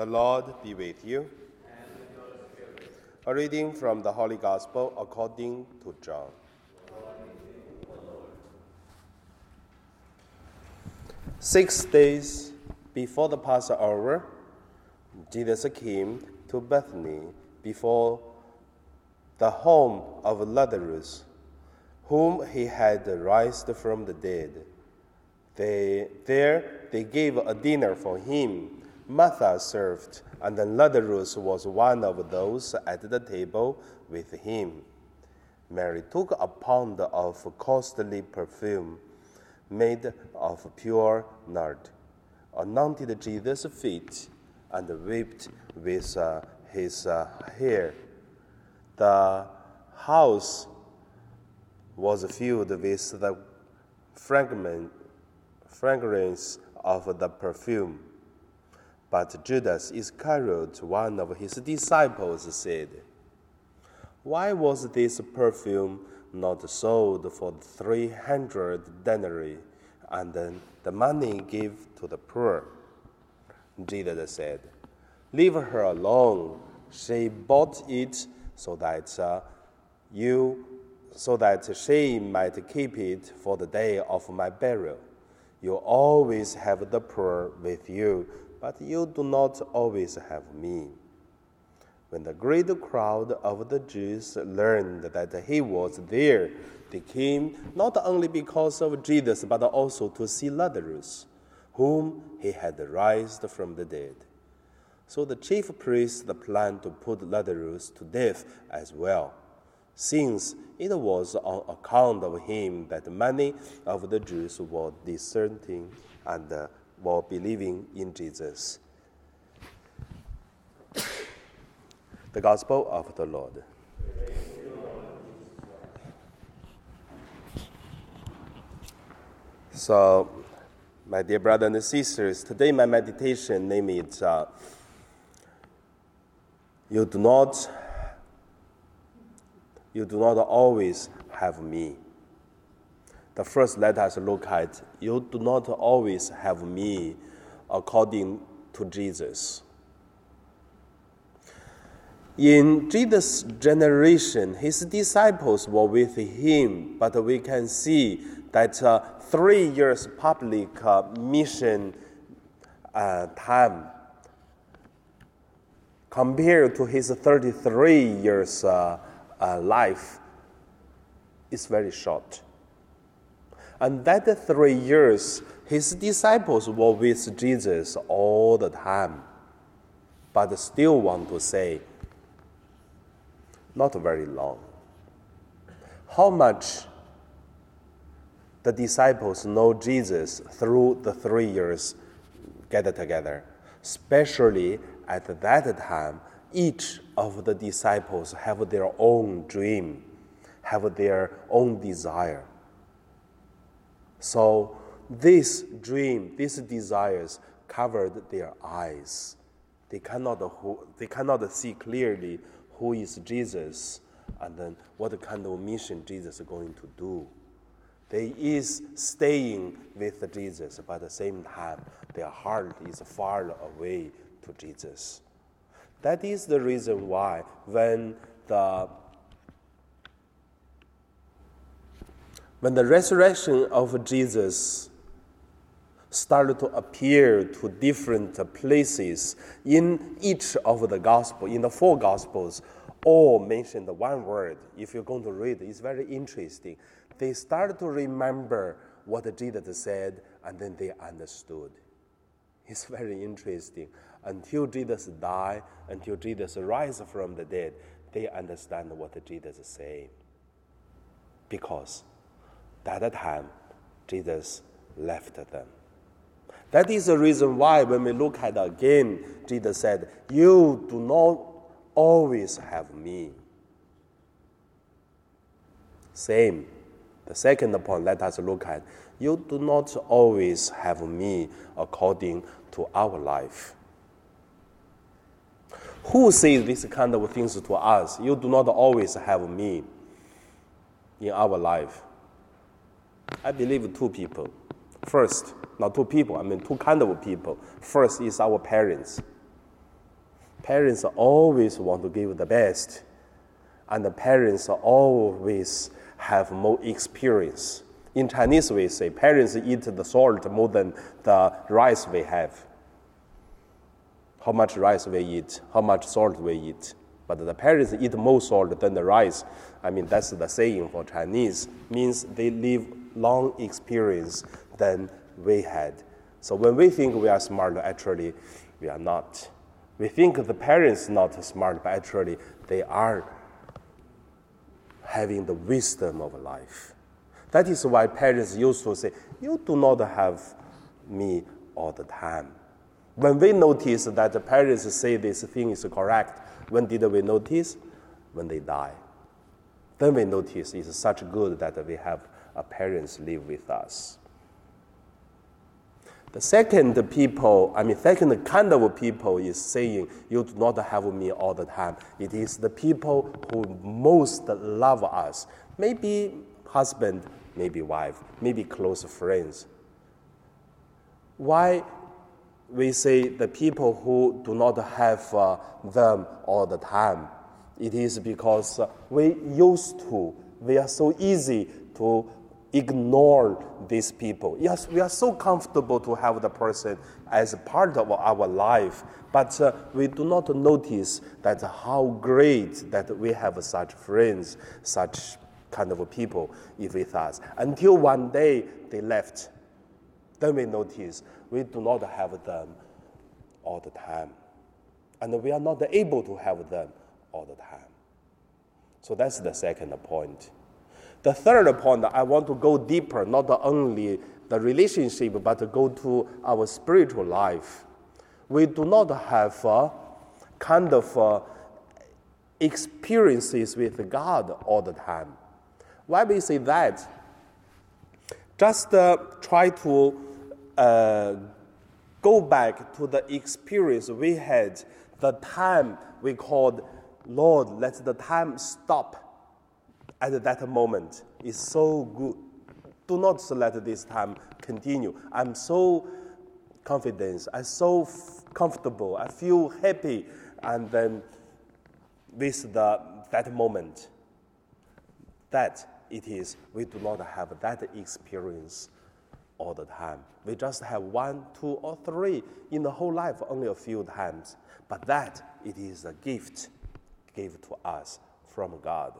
The Lord be with you. A reading from the Holy Gospel according to John. Six days before the Passover, Jesus came to Bethany before the home of Lazarus, whom he had raised from the dead. They, there they gave a dinner for him. Martha served, and Lazarus was one of those at the table with him. Mary took a pound of costly perfume made of pure nard, anointed Jesus' feet, and wiped with uh, his uh, hair. The house was filled with the fragment, fragrance of the perfume. But Judas Iscariot, one of his disciples, said, Why was this perfume not sold for 300 denarii and then the money give to the poor? Jesus said, Leave her alone. She bought it so that uh, you so that she might keep it for the day of my burial. You always have the poor with you, but you do not always have me. When the great crowd of the Jews learned that he was there, they came not only because of Jesus, but also to see Lazarus, whom he had raised from the dead. So the chief priests planned to put Lazarus to death as well, since it was on account of him that many of the Jews were dissenting and were believing in Jesus. The Gospel of the Lord. So, my dear brothers and sisters, today my meditation name is uh, You do not you do not always have me. The first let us look at you do not always have me according to Jesus. In Jesus' generation, his disciples were with him, but we can see that uh, three years public uh, mission uh, time compared to his 33 years uh, uh, life is very short. And that three years, his disciples were with Jesus all the time, but still want to say, not very long. How much the disciples know Jesus through the three years gathered together, especially at that time, each of the disciples have their own dream, have their own desire. So this dream, these desires covered their eyes. They cannot, they cannot see clearly who is Jesus and then what kind of mission Jesus is going to do. They is staying with Jesus, but at the same time, their heart is far away to Jesus. That is the reason why when the when the resurrection of Jesus started to appear to different places in each of the gospel, in the four gospels, all mention the one word. If you're going to read, it's very interesting. They started to remember what Jesus said, and then they understood. It's very interesting. Until Jesus died, until Jesus rise from the dead, they understand what Jesus is saying. Because at that time, Jesus left them. That is the reason why when we look at again, Jesus said, You do not always have me. Same. The second point, let us look at you do not always have me according to our life. Who says this kind of things to us? You do not always have me in our life. I believe two people. First, not two people, I mean two kind of people. First is our parents. Parents always want to give the best, and the parents always have more experience. In Chinese, we say parents eat the salt more than the rice we have. How much rice we eat, how much salt we eat. But the parents eat more salt than the rice. I mean, that's the saying for Chinese, means they live long experience than we had. So when we think we are smart, actually, we are not. We think the parents not smart, but actually, they are having the wisdom of life. That is why parents used to say, You do not have me all the time. When we notice that the parents say this thing is correct, when did we notice? When they die. Then we notice it's such good that we have a parents live with us. The second people, I mean, second kind of people is saying, You do not have me all the time. It is the people who most love us. Maybe husband, maybe wife, maybe close friends. Why we say the people who do not have uh, them all the time? It is because we used to, we are so easy to ignore these people. Yes, we are so comfortable to have the person as part of our life, but uh, we do not notice that how great that we have such friends, such kind of people with us. Until one day they left, then we notice we do not have them all the time, and we are not able to have them all the time. So that's the second point. The third point, I want to go deeper, not only the relationship, but to go to our spiritual life. We do not have uh, kind of uh, experiences with God all the time. Why we say that? Just uh, try to uh, go back to the experience we had, the time we called, Lord, let the time stop at that moment is so good. Do not let this time continue. I'm so confident. I'm so f- comfortable. I feel happy. And then with the, that moment, that it is, we do not have that experience all the time. We just have one, two, or three in the whole life, only a few times. But that, it is a gift given to us from God.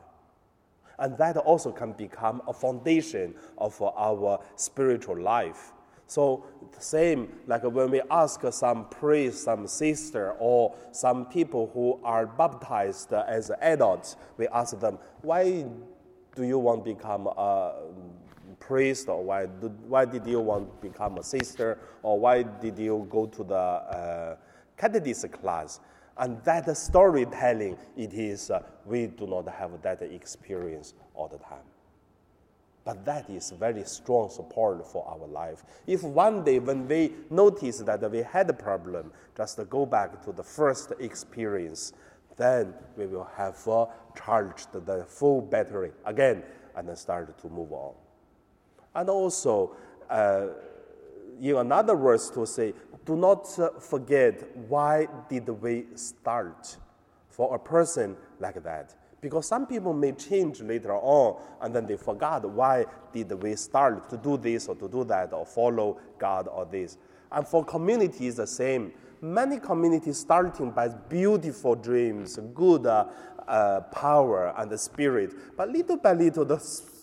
And that also can become a foundation of our spiritual life. So, the same like when we ask some priest, some sister, or some people who are baptized as adults, we ask them, why do you want to become a priest, or why, do, why did you want to become a sister, or why did you go to the uh, class? And that storytelling, it is, uh, we do not have that experience all the time. But that is very strong support for our life. If one day when we notice that we had a problem, just go back to the first experience, then we will have uh, charged the full battery again and then start to move on. And also, uh, in another words to say, do not uh, forget why did we start for a person like that? Because some people may change later on and then they forgot why did we start to do this or to do that or follow god or this. And for communities the same. Many communities starting by beautiful dreams good uh, uh, power and the spirit but little by little the,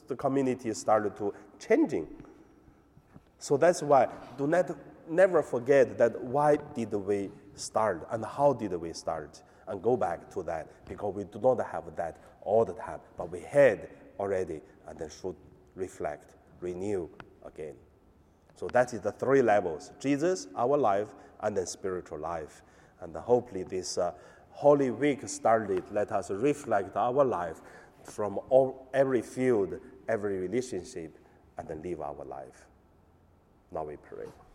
the community started to changing so that's why do not never forget that why did we start and how did we start and go back to that because we do not have that all the time, but we had already and then should reflect, renew again. So that is the three levels Jesus, our life, and then spiritual life. And hopefully, this uh, Holy Week started, let us reflect our life from all, every field, every relationship, and then live our life. Now we pray.